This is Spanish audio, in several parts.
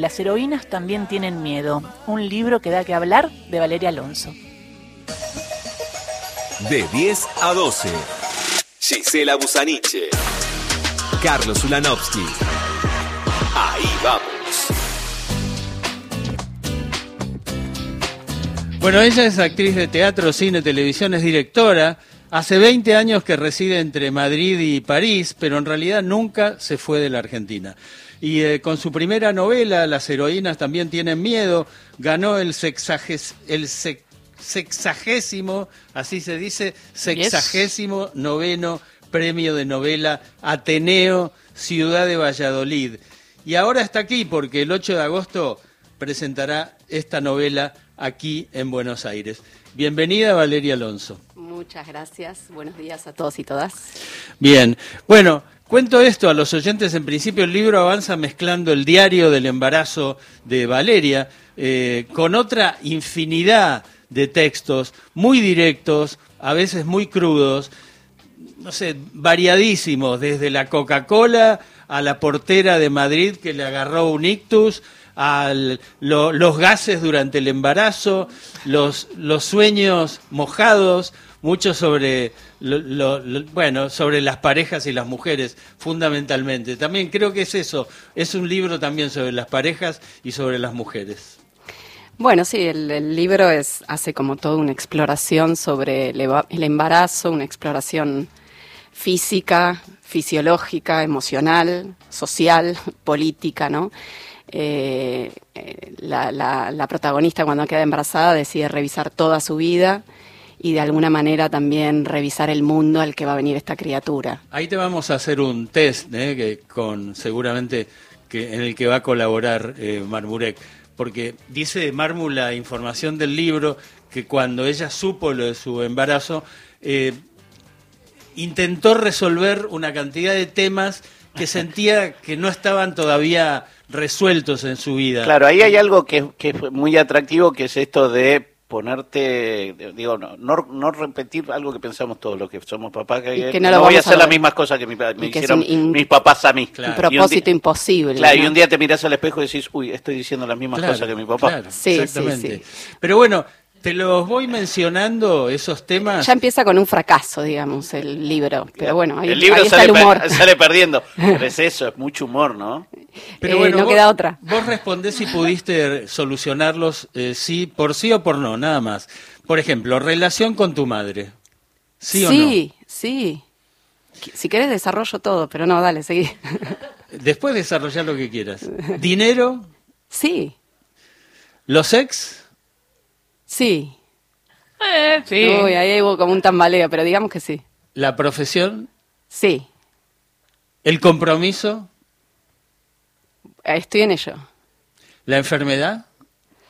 Las heroínas también tienen miedo, un libro que da que hablar de Valeria Alonso. De 10 a 12. Gisela Busaniche. Carlos Ulanovsky. Ahí vamos. Bueno, ella es actriz de teatro, cine, televisión, es directora. Hace 20 años que reside entre Madrid y París, pero en realidad nunca se fue de la Argentina. Y eh, con su primera novela, Las heroínas también tienen miedo, ganó el, sexages, el sex- sexagésimo, así se dice, sexagésimo noveno premio de novela Ateneo, Ciudad de Valladolid. Y ahora está aquí porque el 8 de agosto presentará esta novela aquí en Buenos Aires. Bienvenida Valeria Alonso. Muchas gracias. Buenos días a todos y todas. Bien, bueno, cuento esto a los oyentes. En principio el libro avanza mezclando el diario del embarazo de Valeria eh, con otra infinidad de textos muy directos, a veces muy crudos, no sé, variadísimos, desde la Coca-Cola a la portera de Madrid que le agarró un ictus, a los gases durante el embarazo, los, los sueños mojados, mucho sobre lo- bueno sobre las parejas y las mujeres fundamentalmente también creo que es eso es un libro también sobre las parejas y sobre las mujeres Bueno, sí, el, el libro es, hace como toda una exploración sobre el, el embarazo, una exploración física, fisiológica, emocional, social, política, ¿no? Eh, eh, la, la- la protagonista cuando queda embarazada decide revisar toda su vida y de alguna manera también revisar el mundo al que va a venir esta criatura. ahí te vamos a hacer un test ¿eh? que con seguramente que en el que va a colaborar eh, Marmurek porque dice Marmu la información del libro que cuando ella supo lo de su embarazo eh, intentó resolver una cantidad de temas que sentía que no estaban todavía resueltos en su vida. Claro, ahí hay algo que, que es muy atractivo, que es esto de ponerte, digo, no, no, no repetir algo que pensamos todos los que somos papás, que, Y que no voy a hacer las mismas cosas que mi me que hicieron mis papás a mí. Claro. Un Y un propósito imposible. Claro, y un día te mirás al espejo y decís, uy, estoy diciendo las mismas Claro, cosas que mi papá. claro, Sí, sí, exactamente. sí. Pero bueno, te los voy mencionando esos temas. Ya empieza con un fracaso, digamos, el libro. Pero bueno, ahí, el libro ahí está sale, el per- humor. sale perdiendo. Pero es eso, es mucho humor, ¿no? Pero Eh, bueno, no vos- queda otra. Vos respondés si pudiste solucionarlos eh, sí, por sí o por no, nada más. Por ejemplo, relación con tu madre. ¿Sí, o sí, sí. Qu- Si querés desarrollo todo, pero no, dale, seguí. no? Después desarrollar lo que quieras. Dinero, sí, los ex, sí. Eh, sí. Uy, ahí hubo como un tambaleo, pero digamos que sí. la profesión, Sí, el compromiso, eh, estoy en ello. la enfermedad.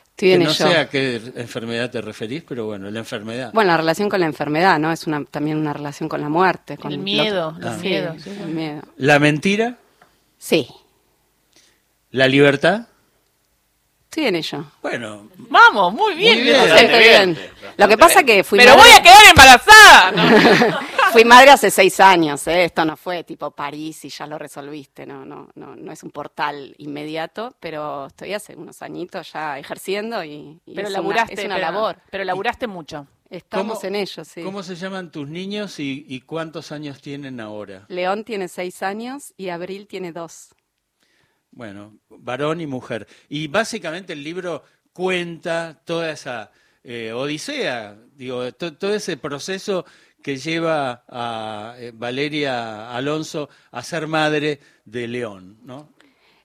Estoy Que en no ello. sé a qué enfermedad te referís, pero bueno, la enfermedad. Bueno, la relación con la enfermedad, ¿no? Es una, también una relación con la muerte. Con El lo- miedo, los Ah. Sí, miedos. sí. el miedo. La mentira, Sí, la libertad. Estoy en ello. Bueno, Vamos, muy bien. Muy bien. Leo. Bastante bien. Lo que pasa que fui Pero madre- voy a quedar embarazada. ¿no? Fui madre hace seis años, ¿eh? esto no fue tipo París y ya lo resolviste, no, no, no, no es un portal inmediato, pero estoy hace unos añitos ya ejerciendo y, y Pero es, laburaste. una, es una pero, labor. Pero laburaste mucho. Estamos ¿cómo- en ello, sí. ¿cómo se llaman tus niños y, y cuántos años tienen ahora? León tiene seis años y Abril tiene dos. Bueno, varón y mujer. Y básicamente el libro cuenta toda esa eh, odisea, digo, to- todo ese proceso que lleva a eh, Valeria Alonso a ser madre de León, ¿no?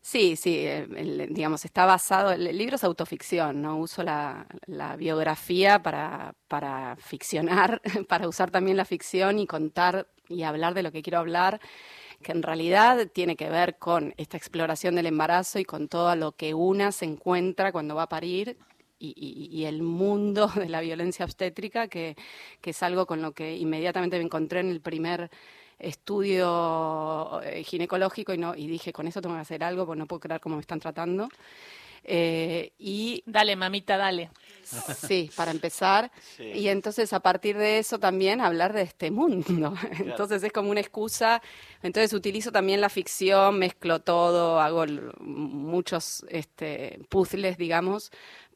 Sí, sí, eh, el- digamos, está basado, el, el libro es autoficción, ¿no? Uso la, la biografía para, para ficcionar, para usar también la ficción y contar y hablar de lo que quiero hablar, que en realidad tiene que ver con esta exploración del embarazo y con todo lo que una se encuentra cuando va a parir y, y- el mundo de la violencia obstétrica, que, que es algo con lo que inmediatamente me encontré en el primer estudio eh, ginecológico y, no, y dije, con eso tengo que hacer algo, porque no puedo creer cómo me están tratando. Eh, y Dale, mamita, dale. Sí, para empezar. Sí. Y entonces a partir de eso también hablar de este mundo. Entonces es como una excusa. Entonces utilizo también la ficción, mezclo todo, hago muchos este, puzzles, digamos,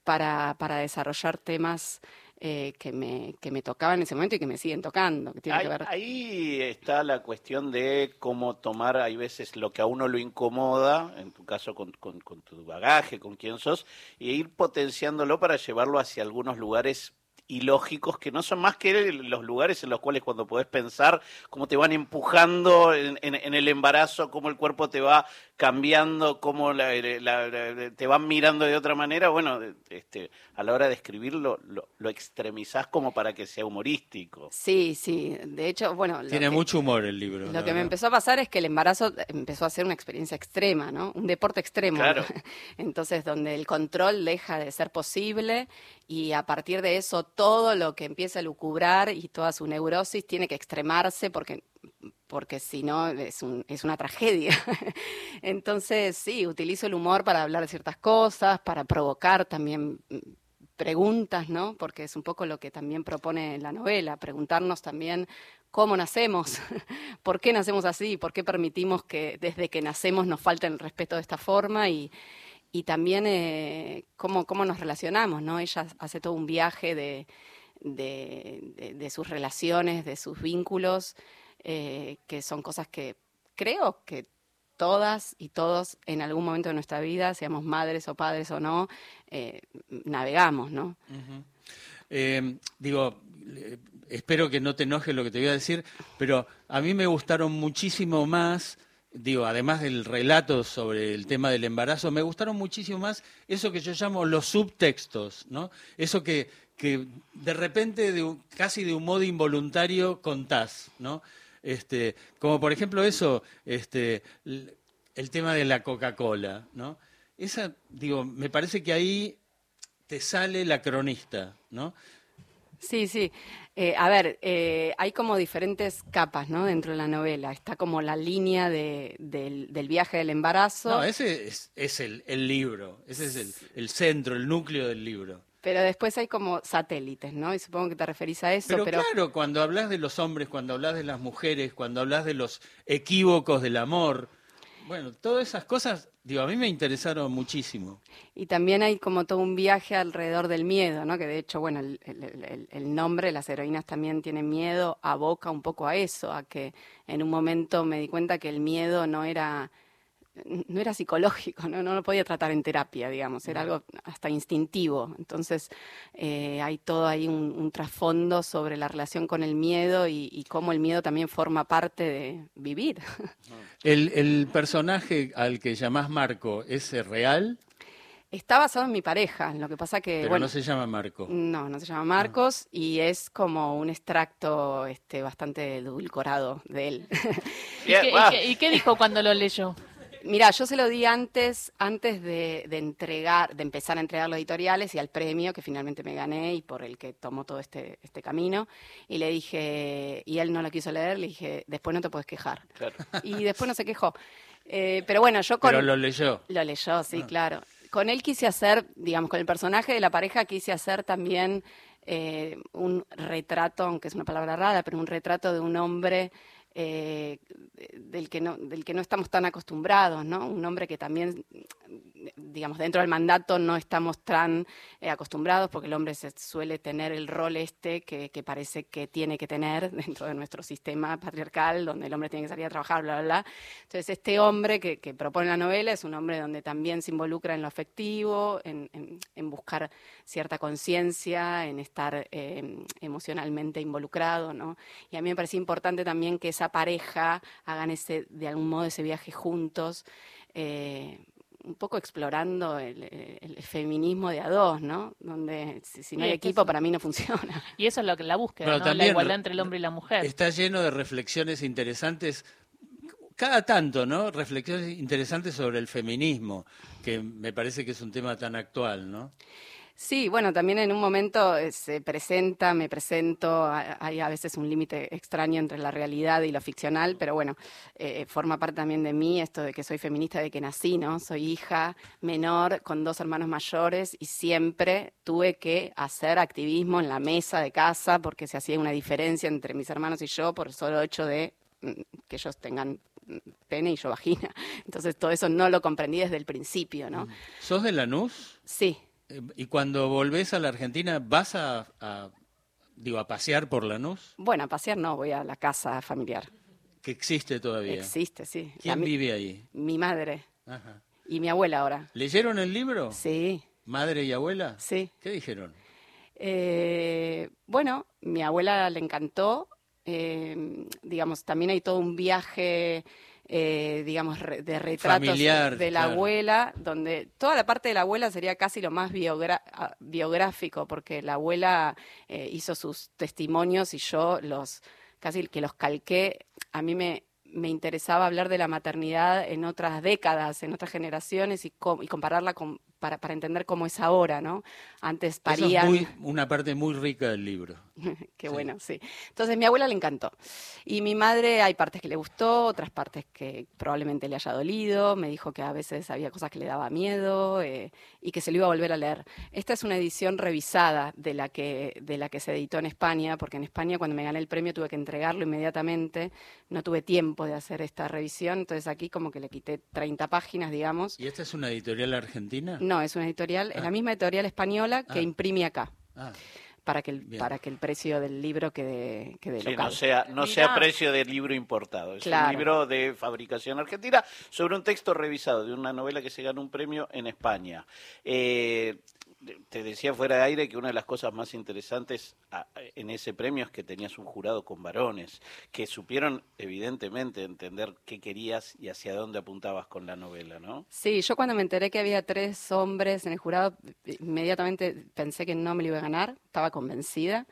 para, para desarrollar temas eh, que, me, que me tocaban en ese momento y que me siguen tocando. Que Ahí, que ver ahí está la cuestión de cómo tomar, hay veces lo que a uno lo incomoda, en tu caso con, con- con tu bagaje, con quién sos, y ir potenciándolo para llevarlo hacia algunos lugares ilógicos que no son más que los lugares en los cuales cuando podés pensar cómo te van empujando en, en- en el embarazo, cómo el cuerpo te va cambiando, cómo la- la- la- te van mirando de otra manera, bueno, este, a la hora de escribirlo lo, lo extremizás como para que sea humorístico. Sí, sí. De hecho, bueno. Tiene que- mucho humor el libro. Lo que me empezó a pasar es que el embarazo empezó a ser una experiencia extrema, ¿no? Un deporte extremo. Claro. Entonces, donde el control deja de ser posible y a partir de eso todo lo que empieza a lucubrar y toda su neurosis tiene que extremarse porque porque si no es, un- es una tragedia. Entonces, sí, utilizo el humor para hablar de ciertas cosas, para provocar también mm, preguntas, ¿no? Porque es un poco lo que también propone la novela, preguntarnos también cómo nacemos, por qué nacemos así, por qué permitimos que desde que nacemos nos falte el respeto de esta forma y, y también eh, cómo, cómo nos relacionamos, ¿no? Ella hace todo un viaje de, de, de- de sus relaciones, de sus vínculos, eh, que son cosas que creo que todas y todos en algún momento de nuestra vida, seamos madres o padres o no, eh, navegamos, ¿no? Eh, digo, espero que no te enoje lo que te voy a decir, pero a mí me gustaron muchísimo más, digo, además del relato sobre el tema del embarazo, me gustaron muchísimo más eso que yo llamo los subtextos, ¿no? Eso que, que de repente, casi de un modo involuntario, contás, ¿no? Este, como por ejemplo eso, este, el tema de la Coca-Cola, ¿no? Esa, digo, me parece que ahí te sale la cronista, ¿no? Sí, sí. Eh, a ver, eh, hay como diferentes capas, ¿no? Dentro de la novela. Está como la línea de- del, del viaje del embarazo. No, ese es, es el, el libro, ese es el, el centro, el núcleo del libro. Pero después hay como satélites, ¿no? Y supongo que te referís a eso, Pero, pero, claro, cuando hablas de los hombres, cuando hablas de las mujeres, cuando hablas de los equívocos del amor, bueno, todas esas cosas, digo, a mí me interesaron muchísimo. y también hay como todo un viaje alrededor del miedo, ¿no? Que de hecho, bueno, el, el- el- el nombre, las heroínas también tienen miedo, aboca un poco a eso, a que en un momento me di cuenta que el miedo no era no era psicológico, ¿no? no lo podía tratar en terapia, digamos, era algo hasta instintivo. Entonces eh, hay todo ahí un, un trasfondo sobre la relación con el miedo y, y cómo el miedo también forma parte de vivir. El, el personaje al que llamás Marco, ¿es real? Está basado en mi pareja, lo que pasa que, Pero bueno, no se llama Marco. no, no se llama Marcos y es como un extracto este, bastante edulcorado de él. ¿Y qué- y qué dijo cuando lo leyó? Mira, yo se lo di antes, antes de, de entregar, de empezar a entregar los editoriales y al premio que finalmente me gané y por el que tomó todo este, este camino. Y le dije, y él no lo quiso leer, le dije, después no te puedes quejar. Claro. Y después no se quejó. Eh, pero bueno, yo con... Pero lo leyó. Lo leyó, sí, claro. Con él quise hacer, digamos, con el personaje de la pareja quise hacer también eh, un retrato, aunque es una palabra rara, pero un retrato de un hombre eh, del, que no, del que no estamos tan acostumbrados, ¿no? Un hombre que también, digamos, dentro del mandato no estamos tan eh, acostumbrados porque el hombre suele tener el rol este que, parece que tiene que tener dentro de nuestro sistema patriarcal, donde el hombre tiene que salir a trabajar, bla, bla, bla. Entonces, este hombre que, propone la novela es un hombre donde también se involucra en lo afectivo, en buscar cierta conciencia, en estar eh, emocionalmente involucrado, ¿no? Y a mí me parecía importante también que esa pareja hagan ese, de algún modo, ese viaje juntos. eh, un poco explorando el, el- el feminismo de a dos, ¿no? Donde si, si no hay equipo, eso- para mí no funciona. Y eso es lo que la búsqueda, Pero ¿no? La igualdad re- entre el hombre y la mujer. Está lleno de reflexiones interesantes, cada tanto, ¿no? Reflexiones interesantes sobre el feminismo, que me parece que es un tema tan actual, ¿no? Sí, bueno, también en un momento eh, se presenta, me presento, hay a veces un límite extraño entre la realidad y lo ficcional, pero bueno, eh, forma parte también de mí esto de que soy feminista de que nací, ¿no? Soy hija menor con dos hermanos mayores y siempre tuve que hacer activismo en la mesa de casa porque se hacía una diferencia entre mis hermanos y yo por el solo hecho de mm, que ellos tengan mm, pene y yo vagina. Entonces todo eso no lo comprendí desde el principio, ¿no? ¿Sos de Lanús? Sí. Y cuando volvés a la Argentina, ¿vas a, a, digo, a pasear por Lanús? Bueno, a pasear no, voy a la casa familiar. Que existe todavía. Existe, sí. ¿Quién vive ahí? Mi madre Ajá. y mi abuela ahora. ¿Leyeron el libro? Sí, ¿Madre y abuela? sí. ¿Qué dijeron? Eh, bueno, mi abuela le encantó. eh, digamos, también hay todo un viaje, eh, digamos, de retratos Familiar, de la claro. abuela, donde toda la parte de la abuela sería casi lo más ah, biográfico, porque la abuela eh, hizo sus testimonios y yo los casi que los calqué. A mí me, me interesaba hablar de la maternidad en otras décadas, en otras generaciones y, com- y compararla con, para, para entender cómo es ahora, ¿no? Antes Eso parían. es muy- una parte muy rica del libro. Qué Sí. bueno, sí. Entonces, mi abuela le encantó. Y mi madre, hay partes que le gustó, otras partes que probablemente le haya dolido. Me dijo que a veces había cosas que le daba miedo eh, y que se lo iba a volver a leer. Esta es una edición revisada de la, que, de la que se editó en España, porque en España, cuando me gané el premio, tuve que entregarlo inmediatamente. No tuve tiempo de hacer esta revisión. Entonces, aquí, como que le quité 30 páginas, digamos. ¿Y esta es una editorial argentina? No, es una editorial, es la misma editorial española que Ah. imprime acá. Ah, Para que, el, Bien. para que el precio del libro quede, quede Sí, local. no sea, no Mirá. sea precio de libro importado. Es Claro. un libro de fabricación argentina sobre un texto revisado de una novela que se ganó un premio en España. Eh, te decía fuera de aire que una de las cosas más interesantes en ese premio es que tenías un jurado con varones que supieron evidentemente entender qué querías y hacia dónde apuntabas con la novela, ¿no? Sí, yo cuando me enteré que había tres hombres en el jurado, inmediatamente pensé que no me lo iba a ganar, estaba convencida,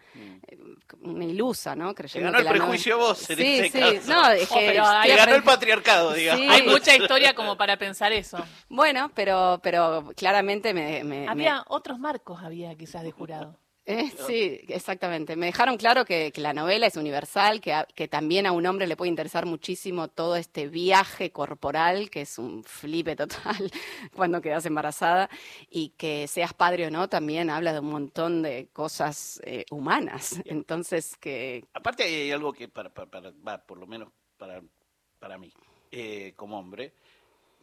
Eh, una ilusa, ¿no? Mm. Creyendo ganó que el prejuicio vos en sí, este sí, caso. no, es Oh, que hay- Te ganó el patriarcado, digamos. Sí. Hay mucha historia como para pensar eso. Bueno, pero, pero claramente me... me- Había otros marcos, había quizás de jurado. Eh, sí, exactamente. Me dejaron claro que, que la novela es universal, que, a- que también a un hombre le puede interesar muchísimo todo este viaje corporal, que es un flipe total cuando quedas embarazada, y que seas padre o no, también habla de un montón de cosas eh, humanas. Entonces, que Aparte hay algo que para, para, para- va, por lo menos para, para mí, eh, como hombre,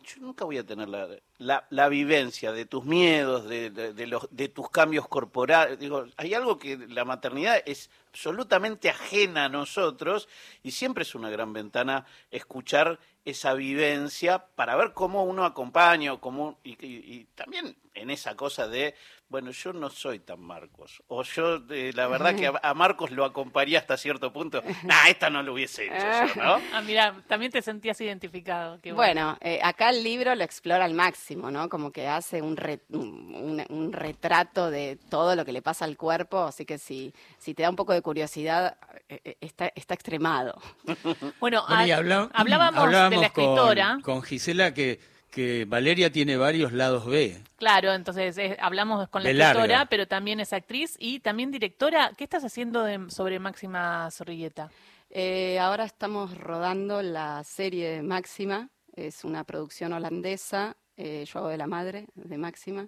yo nunca voy a tener la, la, la vivencia de tus miedos, de, de, de los, de tus cambios corporales. Digo, hay algo que la maternidad es absolutamente ajena a nosotros y siempre es una gran ventana escuchar esa vivencia para ver cómo uno acompaña o cómo, y, y- y también en esa cosa de, bueno, yo no soy tan Marcos, o yo eh, la verdad que a, a Marcos lo acompañé hasta cierto punto, nah, esta no lo hubiese hecho yo, ¿no? Ah, mira, también te sentías identificado. qué Bueno, eh, acá el libro lo explora al máximo, ¿no? Como que hace un, re- un, un- un retrato de todo lo que le pasa al cuerpo, así que si, si te da un poco de curiosidad, eh, eh, está, está extremado. Bueno, Bueno, y habla- hablábamos, de la escritora. Con, con Gisela que, que Valeria tiene varios lados B. Claro, entonces eh, hablamos con la De escritora, larga. pero también es actriz y también directora. ¿Qué estás haciendo de- sobre Máxima Zorrilleta? Eh, ahora estamos rodando la serie de Máxima, es una producción holandesa, eh, yo hago de la madre de Máxima,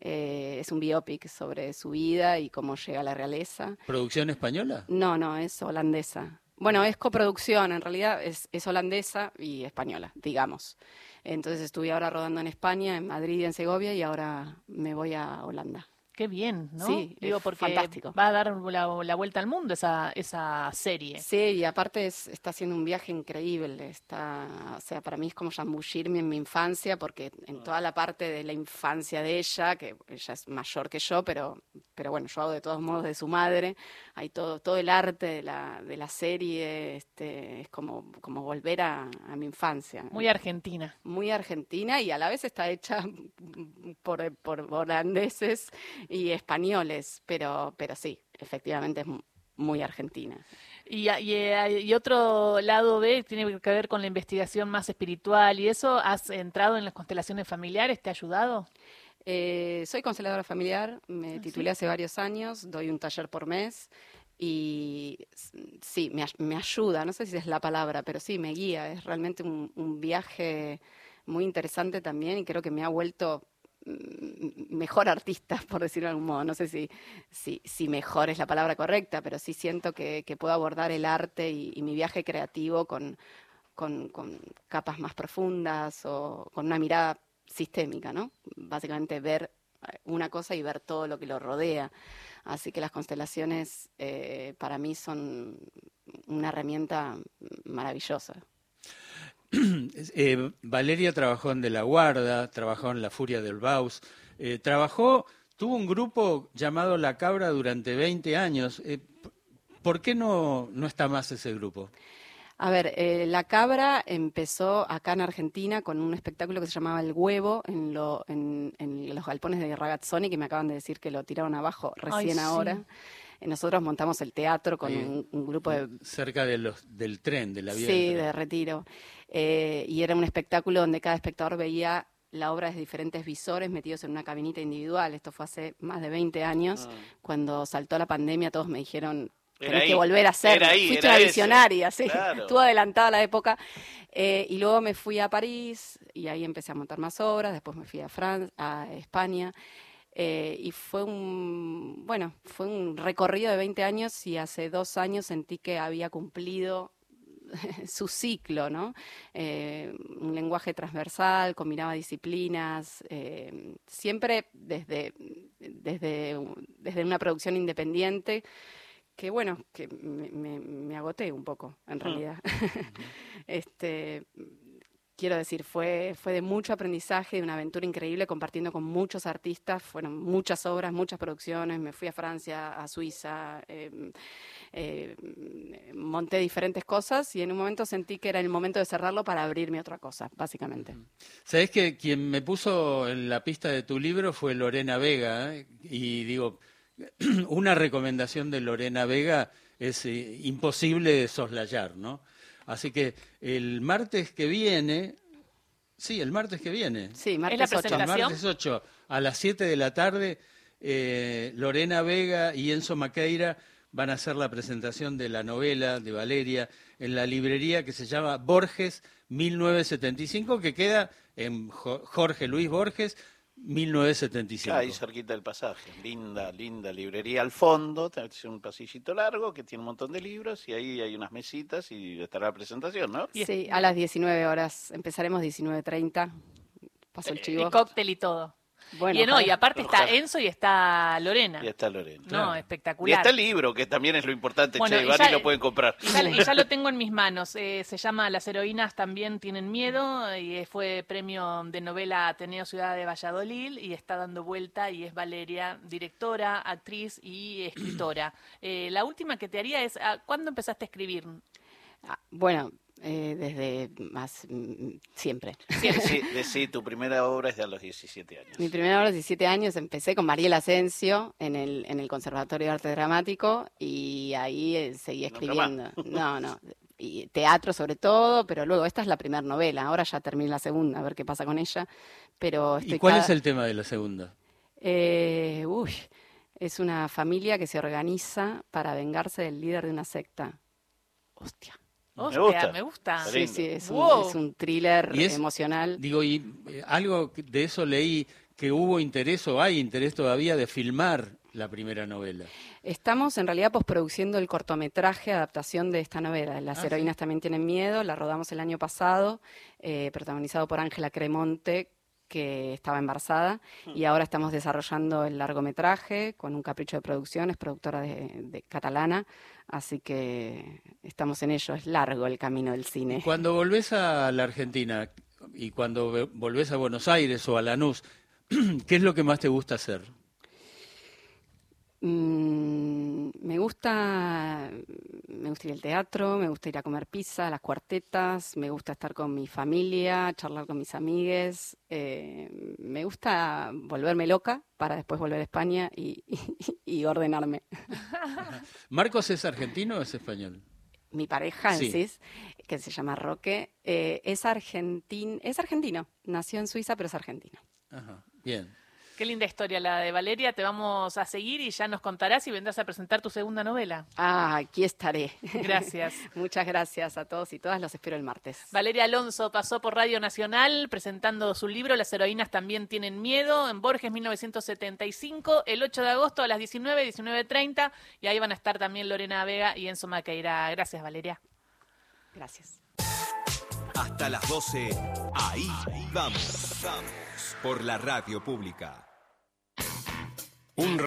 eh, es un biopic sobre su vida y cómo llega a la realeza. ¿Producción española? No, no, es holandesa. Bueno, es coproducción, en realidad es, es holandesa y española, digamos. Entonces estuve ahora rodando en España, en Madrid y en Segovia y ahora me voy a Holanda. Qué bien, ¿no? Sí, Digo, es porque fantástico. va a dar la, la vuelta al mundo esa, esa serie. Sí, y aparte es- está haciendo un viaje increíble. Está, o sea, para mí es como zambullirme en mi infancia, porque en toda la parte de la infancia de ella, que ella es mayor que yo, pero, pero bueno, yo hago de todos modos de su madre, hay todo, todo el arte de la, de la serie, este, es como, como volver a, a mi infancia. Muy argentina. muy argentina y a la vez está hecha por, por holandeses y españoles, pero, pero sí, efectivamente es mu- muy argentina. Y, y, y otro lado B tiene que ver con la investigación más espiritual y eso. ¿Has entrado en las constelaciones familiares? ¿Te ha ayudado? Eh, soy consteladora familiar, me titulé hace varios años, doy un taller por mes y sí, me, me ayuda, no sé si es la palabra, pero sí, me guía. Es realmente un, un viaje muy interesante también y creo que me ha vuelto mm, mejor artista, por decirlo de algún modo. No sé si, si, si mejor es la palabra correcta, pero sí siento que, que puedo abordar el arte y, y mi viaje creativo con, con, con capas más profundas o con una mirada sistémica, ¿no? Básicamente ver eh, una cosa y ver todo lo que lo rodea. Así que las constelaciones eh, para mí son una herramienta maravillosa. Eh, Valeria trabajó en De la Guarda, trabajó en La Furia del Baus, trabajó, tuvo un grupo llamado La Cabra durante 20 años. ¿Por qué no, no está más ese grupo? A ver, eh, La Cabra empezó acá en Argentina con un espectáculo que se llamaba El Huevo en, lo- en- en los galpones de Ragazzoni, que me acaban de decir que lo tiraron abajo recién sí. ahora. Eh, Nosotros montamos el teatro con un, un grupo de Cerca de los, del tren, de la vía Sí, del tren. de retiro. Eh, y era un espectáculo donde cada espectador veía la obra desde diferentes visores metidos en una cabinita individual. Esto fue hace más de 20 años. Cuando saltó la pandemia, todos me dijeron, Tenés que ahí, volver a hacerlo. ahí, Fuiste una visionaria, sí. Claro. Estuvo adelantada la época. Eh, y luego me fui a París y ahí empecé a montar más obras. Después me fui a, Fran a España. Eh, y fue un, bueno, fue un recorrido de 20 años y hace dos años sentí que había cumplido su ciclo, ¿no? Eh, un lenguaje transversal, combinaba disciplinas, eh, siempre desde, desde, desde una producción independiente, que bueno, que me, me- me agoté un poco, en realidad. este, quiero decir, fue, fue de mucho aprendizaje, de una aventura increíble, compartiendo con muchos artistas, fueron muchas obras, muchas producciones, me fui a Francia, a Suiza, eh, eh, monté diferentes cosas y en un momento sentí que era el momento de cerrarlo para abrirme a otra cosa, básicamente. Sabés que quien me puso en la pista de tu libro fue Lorena Vega, ¿eh? y digo, una recomendación de Lorena Vega es eh, imposible de soslayar, ¿no? Así que el martes que viene, sí, el martes que viene, Sí, la martes 8. el presentación? martes 8 a las 7 de la tarde, eh, Lorena Vega y Enzo Maqueira van a hacer la presentación de la novela de Valeria en la librería que se llama Borges 1975, que queda en Jo- Jorge Luis Borges 1975. Ahí cerquita del pasaje. Linda, linda librería al fondo. Es un pasillito largo que tiene un montón de libros y ahí hay unas mesitas y estará la presentación, ¿no? Sí, a las 19 horas, empezaremos 19.30. Paso el Y chivo. cóctel y todo. Bueno, y, no, y aparte está. Enzo y está Lorena. Y está Lorena. No, Y espectacular. está el libro, que también es lo importante, Bueno, che, y van ya- y lo pueden comprar. Y ya, y ya lo tengo en mis manos. Eh, se llama Las heroínas también tienen miedo y fue premio de novela Ateneo Ciudad de Valladolid y está dando vuelta y es Valeria, directora, actriz y escritora. Eh, la última que te haría es, ah, ¿cuándo empezaste a escribir? Ah, bueno, eh, desde más mm, siempre. Decí, tu primera obra es de a los 17 años. Mi primera obra, 17 años, empecé con Mariela Asensio en el, en el Conservatorio de Arte Dramático y ahí eh, seguí escribiendo. No, no. Y teatro sobre todo, pero luego esta es la primera novela. Ahora ya terminé la segunda, a ver qué pasa con ella. Pero estoy ¿Y cuál cada- es el tema de la segunda? Eh, uy, es una familia que se organiza para vengarse del líder de una secta. Hostia. Hostia, gusta. me gusta. Sí, sí, es un, Wow. es un thriller Y es- emocional. Digo, y eh, algo de eso leí que hubo interés o hay interés todavía de filmar la primera novela. Estamos en realidad posproduciendo el cortometraje adaptación de esta novela. Las Ah, sí. heroínas también tienen miedo. La rodamos el año pasado, eh, protagonizado por Ángela Cremonte, que estaba embarazada. Y ahora estamos desarrollando el largometraje con un capricho de producción. Es productora de, de catalana. Así que estamos en ello. Es largo el camino del cine. Cuando volvés a la Argentina y cuando volvés a Buenos Aires o a Lanús, ¿qué es lo que más te gusta hacer? Mm, me gusta, me gusta ir al teatro, me gusta ir a comer pizza, a las cuartetas, me gusta estar con mi familia, charlar con mis amigues, eh, me gusta volverme loca para después volver a España y, y ordenarme. ¿Marcos es argentino o es español? Mi pareja en Sí. sí, que se llama Roque, eh, es argentin, es argentino, nació en Suiza pero es argentino. Ajá, bien. Qué linda historia la de Valeria. Te vamos a seguir y ya nos contarás y vendrás a presentar tu segunda novela. Ah, aquí estaré. Gracias. Muchas gracias a todos y todas. Los espero el martes. Valeria Alonso pasó por Radio Nacional presentando su libro Las heroínas también tienen miedo en Borges 1975, el 8 de agosto a las 19, 19.30 y ahí van a estar también Lorena Vega y Enzo Maqueira. Gracias, Valeria. Gracias. Hasta las 12, ahí vamos, vamos, por la radio pública.